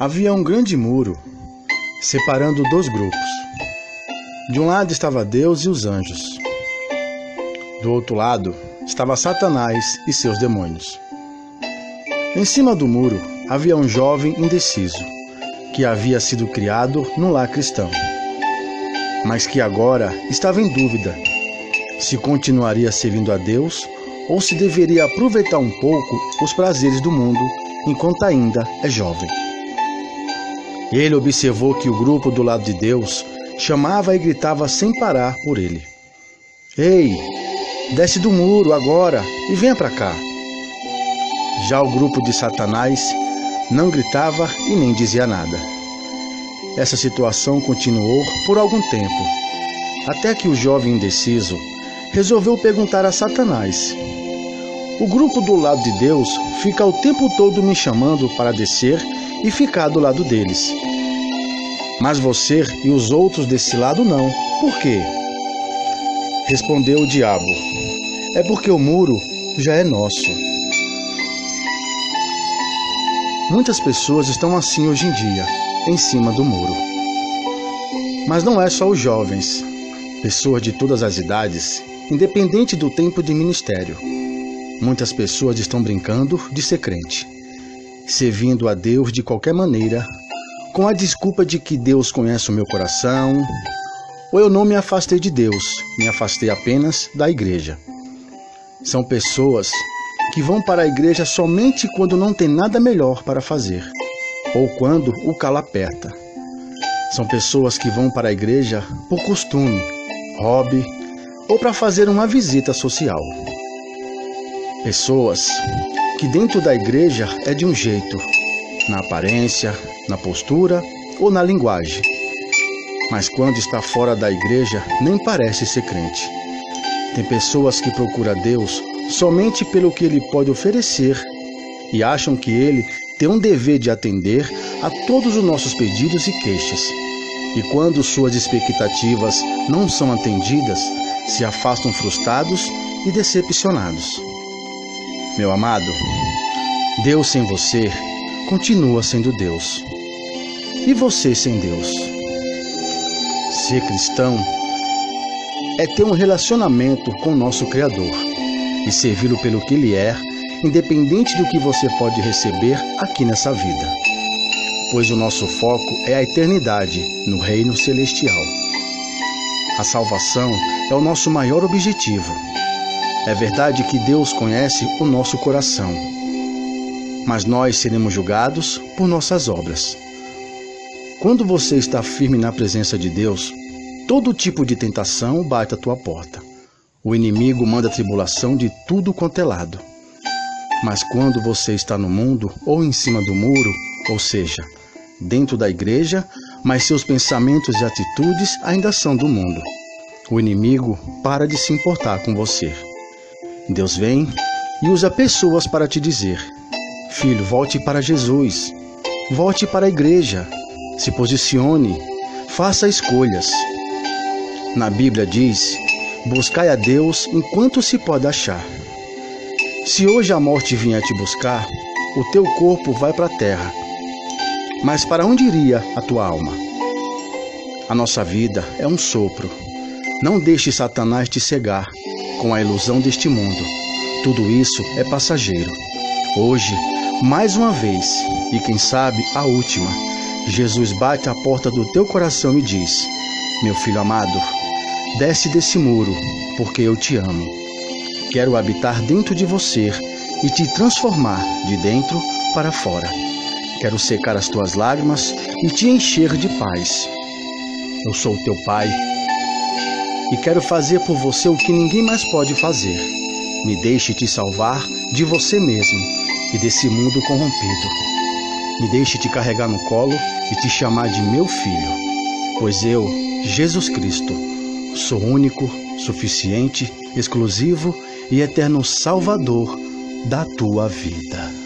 Havia um grande muro separando dois grupos. De um lado estava Deus e os anjos. Do outro lado estava Satanás e seus demônios. Em cima do muro havia um jovem indeciso, que havia sido criado no lar cristão, mas que agora estava em dúvida se continuaria servindo a Deus ou se deveria aproveitar um pouco os prazeres do mundo enquanto ainda é jovem. Ele observou que o grupo do lado de Deus chamava e gritava sem parar por ele: Ei, desce do muro agora e venha para cá. Já o grupo de Satanás não gritava e nem dizia nada. Essa situação continuou por algum tempo, até que o jovem indeciso resolveu perguntar a Satanás: O grupo do lado de Deus fica o tempo todo me chamando para descer e ficar do lado deles. Mas você e os outros desse lado não. Por quê? Respondeu o diabo: É porque o muro já é nosso. Muitas pessoas estão assim hoje em dia, em cima do muro. Mas não é só os jovens, pessoas de todas as idades, independente do tempo de ministério. Muitas pessoas estão brincando de ser crente servindo a Deus de qualquer maneira, com a desculpa de que Deus conhece o meu coração, ou eu não me afastei de Deus, me afastei apenas da igreja. São pessoas que vão para a igreja somente quando não tem nada melhor para fazer, ou quando o calo aperta. São pessoas que vão para a igreja por costume, hobby ou para fazer uma visita social. Pessoas que dentro da igreja é de um jeito, na aparência, na postura ou na linguagem. Mas quando está fora da igreja, nem parece ser crente. Tem pessoas que procuram Deus somente pelo que ele pode oferecer e acham que ele tem um dever de atender a todos os nossos pedidos e queixas. E quando suas expectativas não são atendidas, se afastam frustrados e decepcionados. Meu amado, Deus sem você continua sendo Deus. E você sem Deus? Ser cristão é ter um relacionamento com o nosso Criador e servi-lo pelo que Ele é, independente do que você pode receber aqui nessa vida. Pois o nosso foco é a eternidade no Reino Celestial. A salvação é o nosso maior objetivo é verdade que Deus conhece o nosso coração, mas nós seremos julgados por nossas obras. Quando você está firme na presença de Deus, todo tipo de tentação bate à tua porta. O inimigo manda tribulação de tudo quanto é lado. Mas quando você está no mundo ou em cima do muro, ou seja, dentro da igreja, mas seus pensamentos e atitudes ainda são do mundo, o inimigo para de se importar com você. Deus vem e usa pessoas para te dizer: Filho, volte para Jesus, volte para a igreja, se posicione, faça escolhas. Na Bíblia diz: Buscai a Deus enquanto se pode achar. Se hoje a morte vier te buscar, o teu corpo vai para a terra. Mas para onde iria a tua alma? A nossa vida é um sopro. Não deixe Satanás te cegar com a ilusão deste mundo. Tudo isso é passageiro. Hoje, mais uma vez, e quem sabe a última, Jesus bate à porta do teu coração e diz: Meu filho amado, desce desse muro, porque eu te amo. Quero habitar dentro de você e te transformar de dentro para fora. Quero secar as tuas lágrimas e te encher de paz. Eu sou teu Pai e quero fazer por você o que ninguém mais pode fazer. Me deixe te salvar de você mesmo e desse mundo corrompido. Me deixe te carregar no colo e te chamar de meu filho, pois eu, Jesus Cristo, sou único, suficiente, exclusivo e eterno Salvador da tua vida.